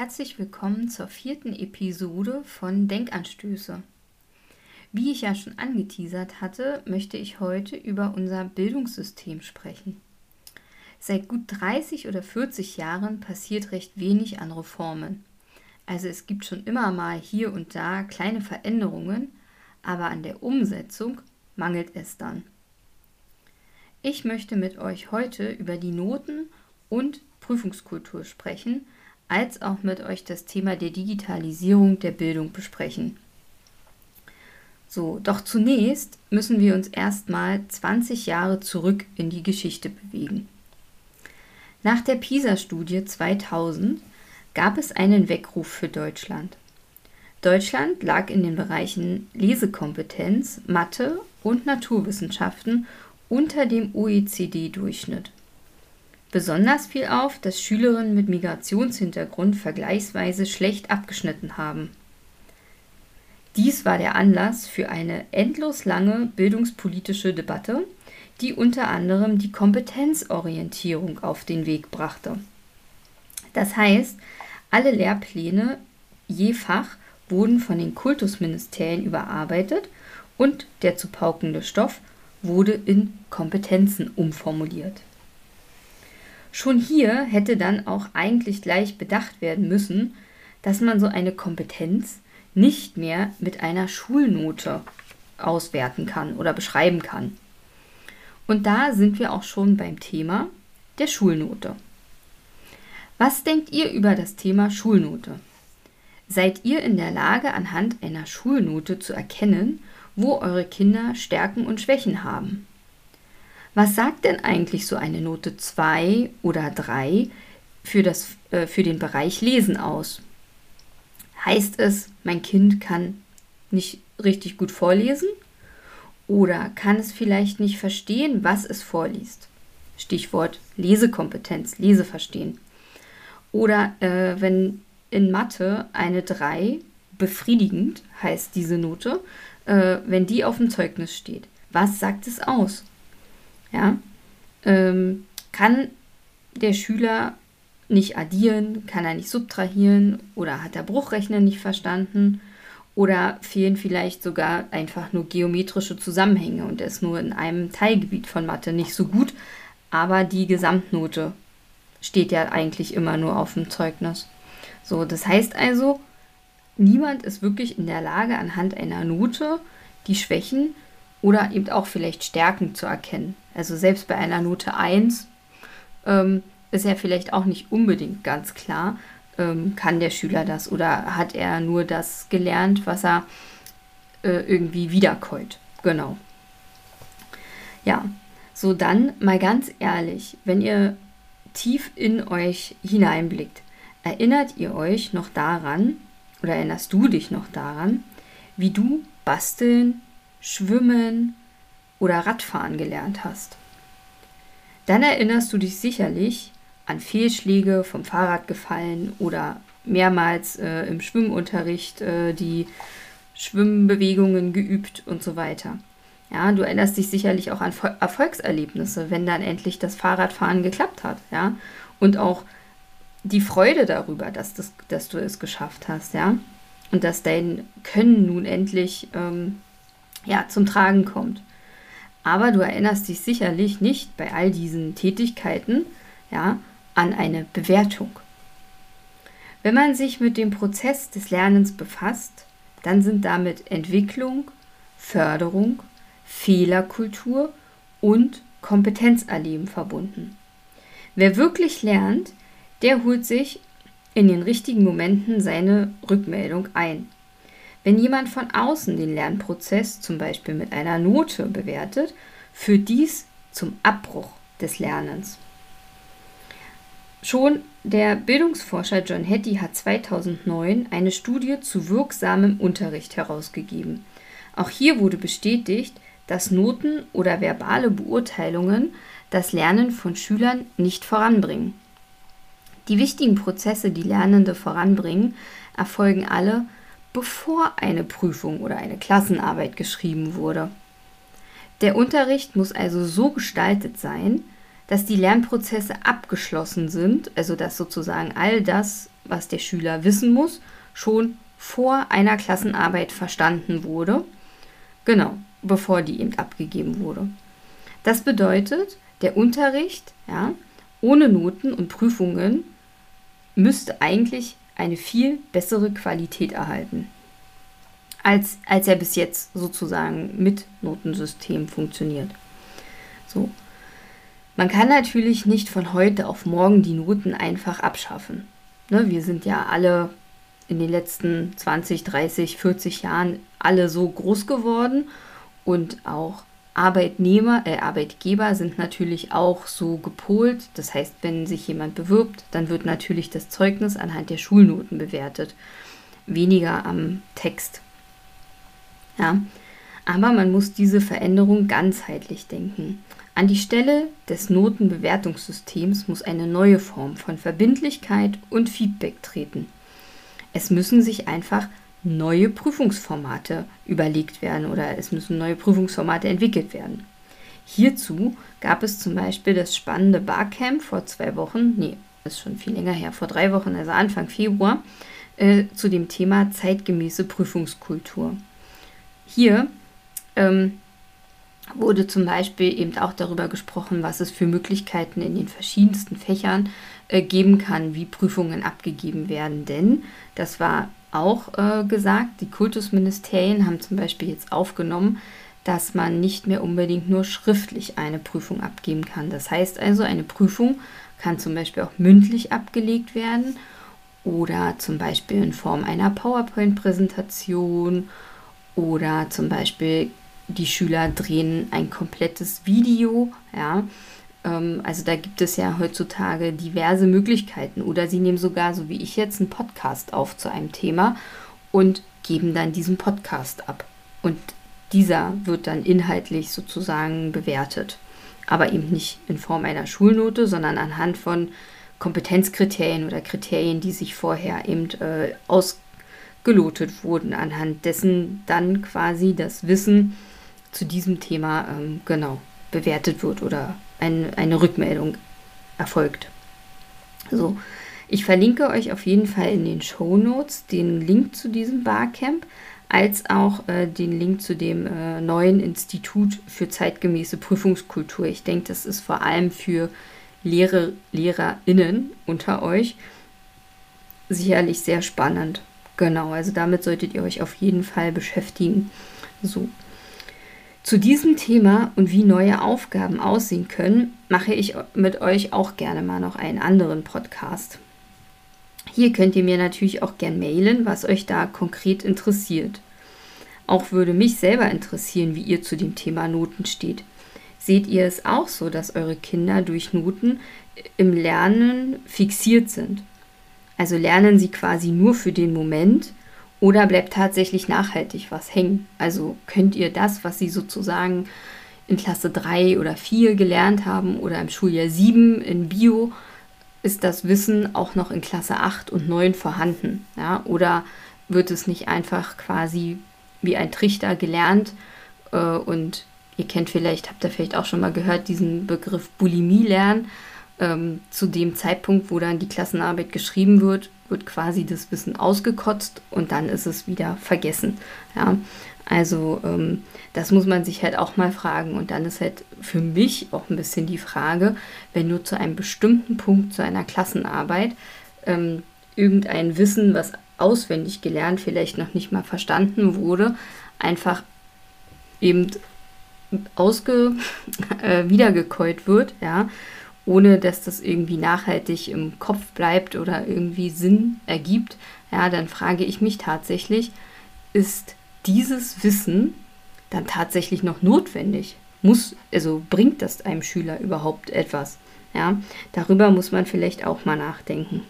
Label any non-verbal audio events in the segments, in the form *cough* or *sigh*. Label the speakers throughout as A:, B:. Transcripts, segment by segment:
A: Herzlich willkommen zur vierten Episode von Denkanstöße. Wie ich ja schon angeteasert hatte, möchte ich heute über unser Bildungssystem sprechen. Seit gut 30 oder 40 Jahren passiert recht wenig an Reformen. Also es gibt schon immer mal hier und da kleine Veränderungen, aber an der Umsetzung mangelt es dann. Ich möchte mit euch heute über die Noten und Prüfungskultur sprechen, als auch mit euch das Thema der Digitalisierung der Bildung besprechen. So, doch zunächst müssen wir uns erstmal 20 Jahre zurück in die Geschichte bewegen. Nach der PISA-Studie 2000 gab es einen Weckruf für Deutschland. Deutschland lag in den Bereichen Lesekompetenz, Mathe und Naturwissenschaften unter dem OECD-Durchschnitt. Besonders fiel auf, dass Schülerinnen mit Migrationshintergrund vergleichsweise schlecht abgeschnitten haben. Dies war der Anlass für eine endlos lange bildungspolitische Debatte, die unter anderem die Kompetenzorientierung auf den Weg brachte. Das heißt, alle Lehrpläne je Fach wurden von den Kultusministerien überarbeitet und der zu paukende Stoff wurde in Kompetenzen umformuliert. Schon hier hätte dann auch eigentlich gleich bedacht werden müssen, dass man so eine Kompetenz nicht mehr mit einer Schulnote auswerten kann oder beschreiben kann. Und da sind wir auch schon beim Thema der Schulnote. Was denkt ihr über das Thema Schulnote? Seid ihr in der Lage, anhand einer Schulnote zu erkennen, wo eure Kinder Stärken und Schwächen haben? Was sagt denn eigentlich so eine Note 2 oder 3 für, das, äh, für den Bereich Lesen aus? Heißt es, mein Kind kann nicht richtig gut vorlesen? Oder kann es vielleicht nicht verstehen, was es vorliest? Stichwort Lesekompetenz, Leseverstehen. Oder äh, wenn in Mathe eine 3 befriedigend heißt diese Note, äh, wenn die auf dem Zeugnis steht. Was sagt es aus? Ja? Ähm, kann der Schüler nicht addieren, kann er nicht subtrahieren oder hat der Bruchrechner nicht verstanden oder fehlen vielleicht sogar einfach nur geometrische Zusammenhänge und er ist nur in einem Teilgebiet von Mathe nicht so gut, aber die Gesamtnote steht ja eigentlich immer nur auf dem Zeugnis. So, das heißt also, niemand ist wirklich in der Lage, anhand einer Note die Schwächen oder eben auch vielleicht Stärken zu erkennen. Also selbst bei einer Note 1 ähm, ist ja vielleicht auch nicht unbedingt ganz klar, ähm, kann der Schüler das oder hat er nur das gelernt, was er äh, irgendwie wiederkäut. Genau. Ja, so dann mal ganz ehrlich, wenn ihr tief in euch hineinblickt, erinnert ihr euch noch daran, oder erinnerst du dich noch daran, wie du basteln, schwimmen, oder Radfahren gelernt hast. Dann erinnerst du dich sicherlich an Fehlschläge vom Fahrrad gefallen oder mehrmals äh, im Schwimmunterricht äh, die Schwimmbewegungen geübt und so weiter. Ja, du erinnerst dich sicherlich auch an Erfolgserlebnisse, wenn dann endlich das Fahrradfahren geklappt hat, ja, und auch die Freude darüber, dass, das, dass du es geschafft hast, ja, und dass dein Können nun endlich ähm, ja, zum Tragen kommt. Aber du erinnerst dich sicherlich nicht bei all diesen Tätigkeiten ja, an eine Bewertung. Wenn man sich mit dem Prozess des Lernens befasst, dann sind damit Entwicklung, Förderung, Fehlerkultur und Kompetenzerleben verbunden. Wer wirklich lernt, der holt sich in den richtigen Momenten seine Rückmeldung ein. Wenn jemand von außen den Lernprozess zum Beispiel mit einer Note bewertet, führt dies zum Abbruch des Lernens. Schon der Bildungsforscher John Hattie hat 2009 eine Studie zu wirksamem Unterricht herausgegeben. Auch hier wurde bestätigt, dass Noten oder verbale Beurteilungen das Lernen von Schülern nicht voranbringen. Die wichtigen Prozesse, die Lernende voranbringen, erfolgen alle bevor eine Prüfung oder eine Klassenarbeit geschrieben wurde. Der Unterricht muss also so gestaltet sein, dass die Lernprozesse abgeschlossen sind, also dass sozusagen all das, was der Schüler wissen muss, schon vor einer Klassenarbeit verstanden wurde. Genau, bevor die eben abgegeben wurde. Das bedeutet, der Unterricht, ja, ohne Noten und Prüfungen müsste eigentlich eine viel bessere Qualität erhalten, als, als er bis jetzt sozusagen mit Notensystem funktioniert. So. Man kann natürlich nicht von heute auf morgen die Noten einfach abschaffen. Ne, wir sind ja alle in den letzten 20, 30, 40 Jahren alle so groß geworden und auch Arbeitnehmer, äh, Arbeitgeber sind natürlich auch so gepolt. Das heißt, wenn sich jemand bewirbt, dann wird natürlich das Zeugnis anhand der Schulnoten bewertet, weniger am Text. Ja, aber man muss diese Veränderung ganzheitlich denken. An die Stelle des Notenbewertungssystems muss eine neue Form von Verbindlichkeit und Feedback treten. Es müssen sich einfach neue Prüfungsformate überlegt werden oder es müssen neue Prüfungsformate entwickelt werden. Hierzu gab es zum Beispiel das spannende Barcamp vor zwei Wochen, nee, ist schon viel länger her, vor drei Wochen, also Anfang Februar, äh, zu dem Thema zeitgemäße Prüfungskultur. Hier ähm, wurde zum Beispiel eben auch darüber gesprochen, was es für Möglichkeiten in den verschiedensten Fächern äh, geben kann, wie Prüfungen abgegeben werden. Denn das war auch äh, gesagt, die Kultusministerien haben zum Beispiel jetzt aufgenommen, dass man nicht mehr unbedingt nur schriftlich eine Prüfung abgeben kann. Das heißt also, eine Prüfung kann zum Beispiel auch mündlich abgelegt werden oder zum Beispiel in Form einer PowerPoint-Präsentation oder zum Beispiel die Schüler drehen ein komplettes Video, ja, also da gibt es ja heutzutage diverse Möglichkeiten. Oder sie nehmen sogar, so wie ich jetzt, einen Podcast auf zu einem Thema und geben dann diesen Podcast ab. Und dieser wird dann inhaltlich sozusagen bewertet. Aber eben nicht in Form einer Schulnote, sondern anhand von Kompetenzkriterien oder Kriterien, die sich vorher eben äh, ausgelotet wurden, anhand dessen dann quasi das Wissen zu diesem Thema ähm, genau bewertet wird oder ein, eine Rückmeldung erfolgt. So, ich verlinke euch auf jeden Fall in den Show Notes den Link zu diesem Barcamp, als auch äh, den Link zu dem äh, neuen Institut für zeitgemäße Prüfungskultur. Ich denke, das ist vor allem für Lehrer, LehrerInnen unter euch sicherlich sehr spannend. Genau, also damit solltet ihr euch auf jeden Fall beschäftigen. So, zu diesem Thema und wie neue Aufgaben aussehen können, mache ich mit euch auch gerne mal noch einen anderen Podcast. Hier könnt ihr mir natürlich auch gern mailen, was euch da konkret interessiert. Auch würde mich selber interessieren, wie ihr zu dem Thema Noten steht. Seht ihr es auch so, dass eure Kinder durch Noten im Lernen fixiert sind? Also lernen sie quasi nur für den Moment oder bleibt tatsächlich nachhaltig was hängen? Also könnt ihr das, was Sie sozusagen in Klasse 3 oder 4 gelernt haben oder im Schuljahr 7 in Bio, ist das Wissen auch noch in Klasse 8 und 9 vorhanden? Ja? Oder wird es nicht einfach quasi wie ein Trichter gelernt äh, und ihr kennt vielleicht, habt ihr vielleicht auch schon mal gehört, diesen Begriff Bulimie lernen. Ähm, zu dem Zeitpunkt, wo dann die Klassenarbeit geschrieben wird, wird quasi das Wissen ausgekotzt und dann ist es wieder vergessen. Ja, also ähm, das muss man sich halt auch mal fragen. Und dann ist halt für mich auch ein bisschen die Frage, wenn du zu einem bestimmten Punkt zu einer Klassenarbeit ähm, irgendein Wissen, was auswendig gelernt, vielleicht noch nicht mal verstanden wurde, einfach eben ausge *laughs* äh, wiedergekäut wird, ja, ohne dass das irgendwie nachhaltig im Kopf bleibt oder irgendwie Sinn ergibt, ja, dann frage ich mich tatsächlich, ist dieses Wissen dann tatsächlich noch notwendig? Muss, also bringt das einem Schüler überhaupt etwas? Ja, darüber muss man vielleicht auch mal nachdenken.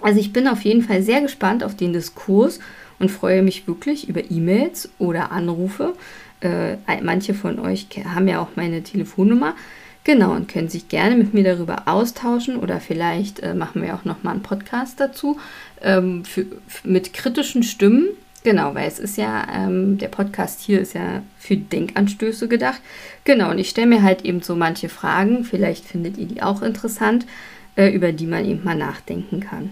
A: Also ich bin auf jeden Fall sehr gespannt auf den Diskurs und freue mich wirklich über E-Mails oder Anrufe. Äh, manche von euch haben ja auch meine Telefonnummer. Genau, und können sich gerne mit mir darüber austauschen oder vielleicht äh, machen wir auch nochmal einen Podcast dazu ähm, für, mit kritischen Stimmen Genau, weil es ist ja, ähm, der Podcast hier ist ja für Denkanstöße gedacht. Genau, und ich stelle mir halt eben so manche Fragen, vielleicht findet ihr die auch interessant, äh, über die man eben mal nachdenken kann.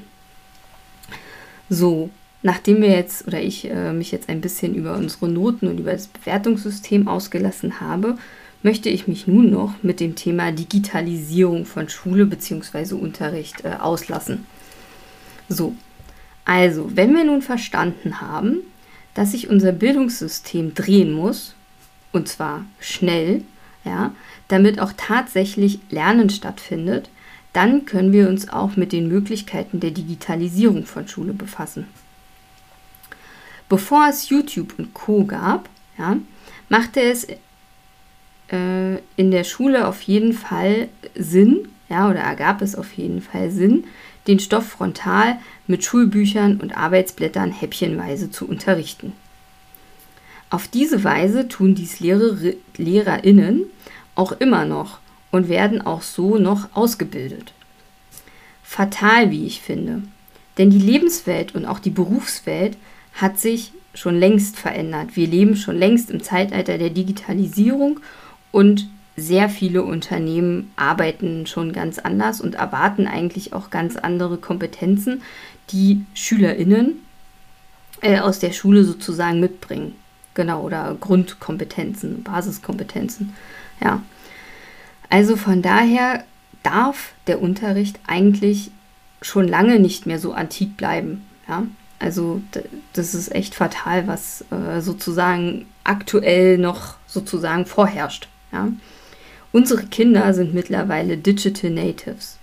A: So, nachdem wir jetzt oder ich äh, mich jetzt ein bisschen über unsere Noten und über das Bewertungssystem ausgelassen habe, möchte ich mich nun noch mit dem Thema Digitalisierung von Schule bzw. Unterricht äh, auslassen. So, also, wenn wir nun verstanden haben, dass sich unser Bildungssystem drehen muss, und zwar schnell, ja, damit auch tatsächlich Lernen stattfindet, dann können wir uns auch mit den Möglichkeiten der Digitalisierung von Schule befassen. Bevor es YouTube und Co gab, ja, machte es äh, in der Schule auf jeden Fall Sinn, ja, oder ergab es auf jeden Fall Sinn, den Stoff frontal mit Schulbüchern und Arbeitsblättern häppchenweise zu unterrichten. Auf diese Weise tun dies Lehrer, LehrerInnen auch immer noch und werden auch so noch ausgebildet. Fatal, wie ich finde. Denn die Lebenswelt und auch die Berufswelt hat sich schon längst verändert. Wir leben schon längst im Zeitalter der Digitalisierung und sehr viele Unternehmen arbeiten schon ganz anders und erwarten eigentlich auch ganz andere Kompetenzen, die SchülerInnen äh, aus der Schule sozusagen mitbringen. Genau, oder Grundkompetenzen, Basiskompetenzen. Ja. Also von daher darf der Unterricht eigentlich schon lange nicht mehr so antik bleiben. Ja. Also das ist echt fatal, was äh, sozusagen aktuell noch sozusagen vorherrscht. Ja. Unsere Kinder sind mittlerweile Digital Natives.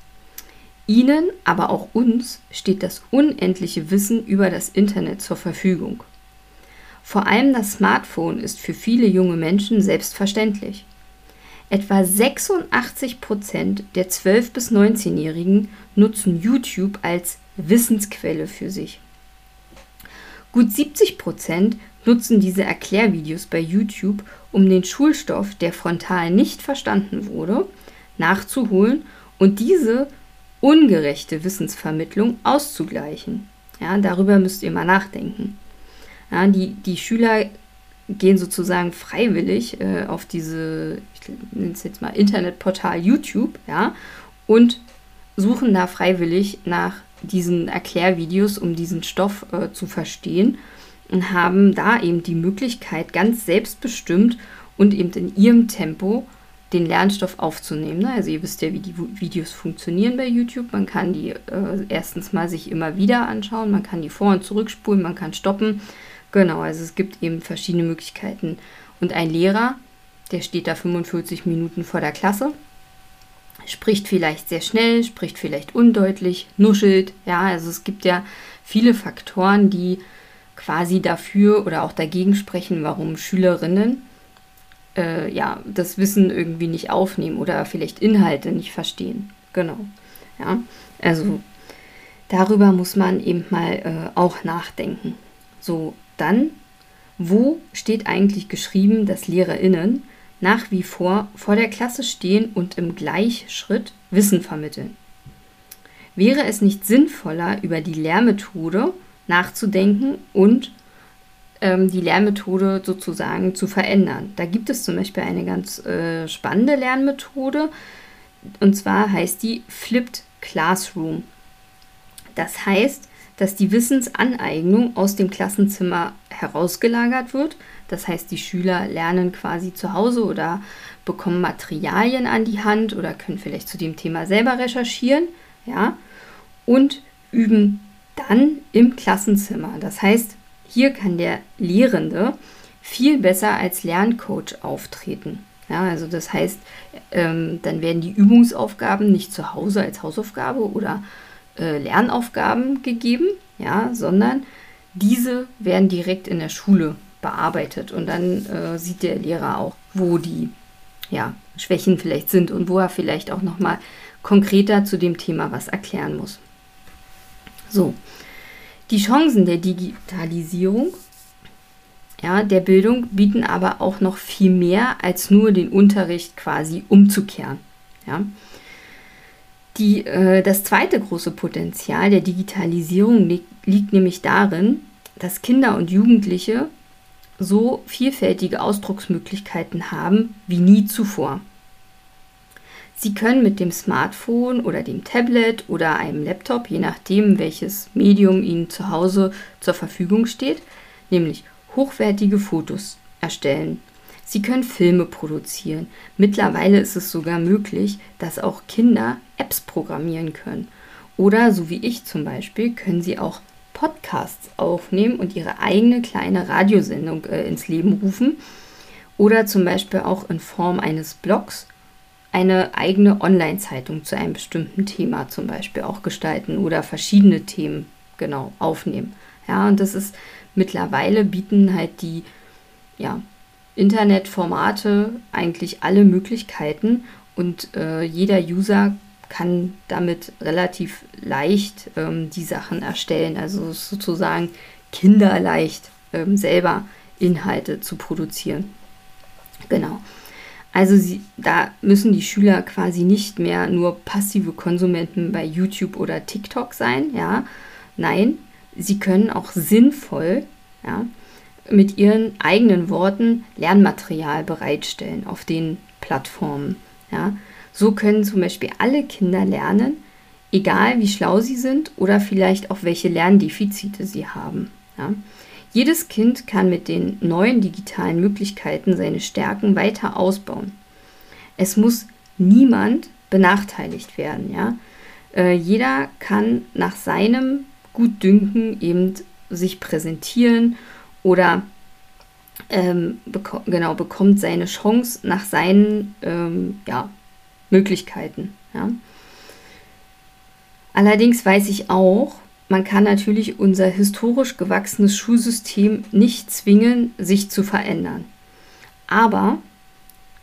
A: Ihnen, aber auch uns, steht das unendliche Wissen über das Internet zur Verfügung. Vor allem das Smartphone ist für viele junge Menschen selbstverständlich. Etwa 86 Prozent der 12- bis 19-Jährigen nutzen YouTube als Wissensquelle für sich. Gut 70 Prozent nutzen diese Erklärvideos bei YouTube, um den Schulstoff, der frontal nicht verstanden wurde, nachzuholen und diese ungerechte Wissensvermittlung auszugleichen. Ja, darüber müsst ihr mal nachdenken. Ja, die, die Schüler gehen sozusagen freiwillig äh, auf diese, ich nenne es jetzt mal Internetportal YouTube, ja, und suchen da freiwillig nach diesen Erklärvideos, um diesen Stoff äh, zu verstehen und haben da eben die Möglichkeit, ganz selbstbestimmt und eben in ihrem Tempo den Lernstoff aufzunehmen. Ne? Also ihr wisst ja, wie die Videos funktionieren bei YouTube. Man kann die äh, erstens mal sich immer wieder anschauen, man kann die vor- und zurückspulen, man kann stoppen. Genau, also es gibt eben verschiedene Möglichkeiten. Und ein Lehrer, der steht da 45 Minuten vor der Klasse, spricht vielleicht sehr schnell, spricht vielleicht undeutlich, nuschelt. Ja, also es gibt ja viele Faktoren, die quasi dafür oder auch dagegen sprechen, warum Schülerinnen äh, ja, das Wissen irgendwie nicht aufnehmen oder vielleicht Inhalte nicht verstehen. Genau. Ja, also darüber muss man eben mal äh, auch nachdenken. So, dann, wo steht eigentlich geschrieben, dass LehrerInnen nach wie vor vor der Klasse stehen und im Gleichschritt Wissen vermitteln? Wäre es nicht sinnvoller, über die Lehrmethode nachzudenken und ähm, die Lernmethode sozusagen zu verändern. Da gibt es zum Beispiel eine ganz äh, spannende Lernmethode und zwar heißt die Flipped Classroom. Das heißt, dass die Wissensaneignung aus dem Klassenzimmer herausgelagert wird. Das heißt, die Schüler lernen quasi zu Hause oder bekommen Materialien an die Hand oder können vielleicht zu dem Thema selber recherchieren, ja, und üben dann im Klassenzimmer. Das heißt, hier kann der Lehrende viel besser als Lerncoach auftreten. Ja, also das heißt, ähm, dann werden die Übungsaufgaben nicht zu Hause als Hausaufgabe oder äh, Lernaufgaben gegeben, ja, sondern diese werden direkt in der Schule bearbeitet und dann äh, sieht der Lehrer auch, wo die ja, Schwächen vielleicht sind und wo er vielleicht auch noch mal konkreter zu dem Thema was erklären muss. So, die Chancen der Digitalisierung ja, der Bildung bieten aber auch noch viel mehr als nur den Unterricht quasi umzukehren. Ja. Die, äh, das zweite große Potenzial der Digitalisierung li liegt nämlich darin, dass Kinder und Jugendliche so vielfältige Ausdrucksmöglichkeiten haben wie nie zuvor. Sie können mit dem Smartphone oder dem Tablet oder einem Laptop, je nachdem, welches Medium Ihnen zu Hause zur Verfügung steht, nämlich hochwertige Fotos erstellen. Sie können Filme produzieren. Mittlerweile ist es sogar möglich, dass auch Kinder Apps programmieren können. Oder, so wie ich zum Beispiel, können sie auch Podcasts aufnehmen und ihre eigene kleine Radiosendung äh, ins Leben rufen. Oder zum Beispiel auch in Form eines Blogs eine eigene Online-Zeitung zu einem bestimmten Thema zum Beispiel auch gestalten oder verschiedene Themen genau aufnehmen. Ja, und das ist mittlerweile bieten halt die ja, Internetformate eigentlich alle Möglichkeiten und äh, jeder User kann damit relativ leicht ähm, die Sachen erstellen. Also sozusagen kinderleicht ähm, selber Inhalte zu produzieren. Genau. Also sie, da müssen die Schüler quasi nicht mehr nur passive Konsumenten bei YouTube oder TikTok sein, ja. Nein, sie können auch sinnvoll, ja, mit ihren eigenen Worten Lernmaterial bereitstellen auf den Plattformen, ja. So können zum Beispiel alle Kinder lernen, egal wie schlau sie sind oder vielleicht auch welche Lerndefizite sie haben. Ja. Jedes Kind kann mit den neuen digitalen Möglichkeiten seine Stärken weiter ausbauen. Es muss niemand benachteiligt werden. Ja? Äh, jeder kann nach seinem Gutdünken eben sich präsentieren oder ähm, beko genau bekommt seine Chance nach seinen ähm, ja, Möglichkeiten. Ja? Allerdings weiß ich auch, man kann natürlich unser historisch gewachsenes Schulsystem nicht zwingen, sich zu verändern. Aber,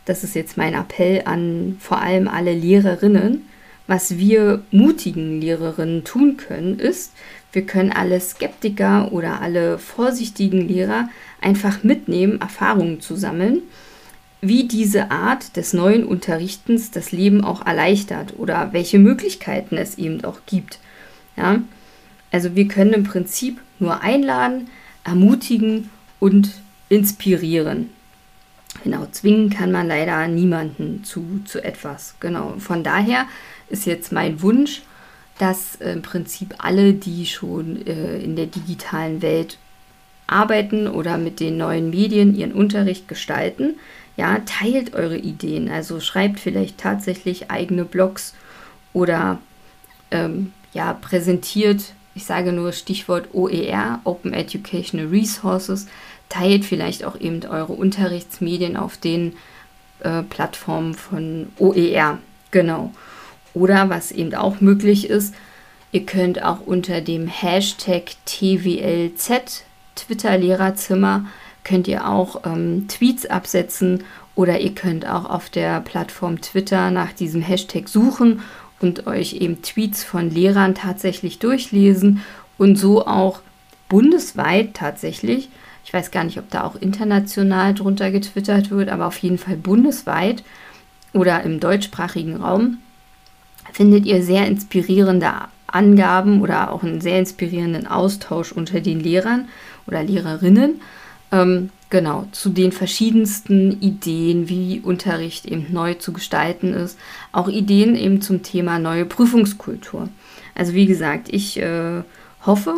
A: das ist jetzt mein Appell an vor allem alle Lehrerinnen, was wir mutigen Lehrerinnen tun können, ist, wir können alle Skeptiker oder alle vorsichtigen Lehrer einfach mitnehmen, Erfahrungen zu sammeln, wie diese Art des neuen Unterrichtens das Leben auch erleichtert oder welche Möglichkeiten es eben auch gibt. Ja? Also wir können im Prinzip nur einladen, ermutigen und inspirieren. Genau, zwingen kann man leider niemanden zu, zu etwas. Genau, von daher ist jetzt mein Wunsch, dass im Prinzip alle, die schon äh, in der digitalen Welt arbeiten oder mit den neuen Medien ihren Unterricht gestalten, ja, teilt eure Ideen. Also schreibt vielleicht tatsächlich eigene Blogs oder ähm, ja, präsentiert ich sage nur Stichwort OER, Open Educational Resources, teilt vielleicht auch eben eure Unterrichtsmedien auf den äh, Plattformen von OER. Genau. Oder was eben auch möglich ist, ihr könnt auch unter dem Hashtag TWLZ Twitter Lehrerzimmer könnt ihr auch ähm, Tweets absetzen oder ihr könnt auch auf der Plattform Twitter nach diesem Hashtag suchen und euch eben Tweets von Lehrern tatsächlich durchlesen und so auch bundesweit tatsächlich, ich weiß gar nicht, ob da auch international drunter getwittert wird, aber auf jeden Fall bundesweit oder im deutschsprachigen Raum findet ihr sehr inspirierende Angaben oder auch einen sehr inspirierenden Austausch unter den Lehrern oder Lehrerinnen. Ähm, genau, zu den verschiedensten Ideen, wie Unterricht eben neu zu gestalten ist. Auch Ideen eben zum Thema neue Prüfungskultur. Also wie gesagt, ich äh, hoffe,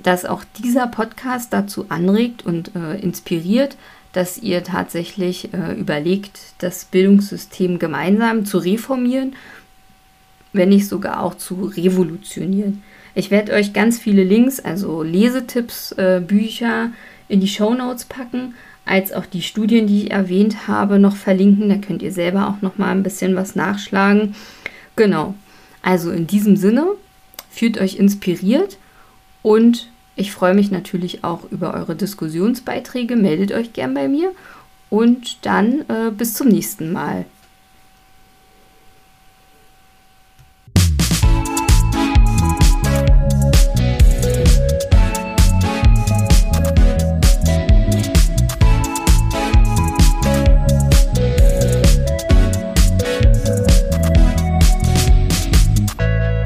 A: dass auch dieser Podcast dazu anregt und äh, inspiriert, dass ihr tatsächlich äh, überlegt, das Bildungssystem gemeinsam zu reformieren, wenn nicht sogar auch zu revolutionieren. Ich werde euch ganz viele Links, also Lesetipps, äh, Bücher, in die Show Notes packen, als auch die Studien, die ich erwähnt habe, noch verlinken. Da könnt ihr selber auch noch mal ein bisschen was nachschlagen. Genau. Also in diesem Sinne, fühlt euch inspiriert und ich freue mich natürlich auch über eure Diskussionsbeiträge. Meldet euch gern bei mir und dann äh, bis zum nächsten Mal.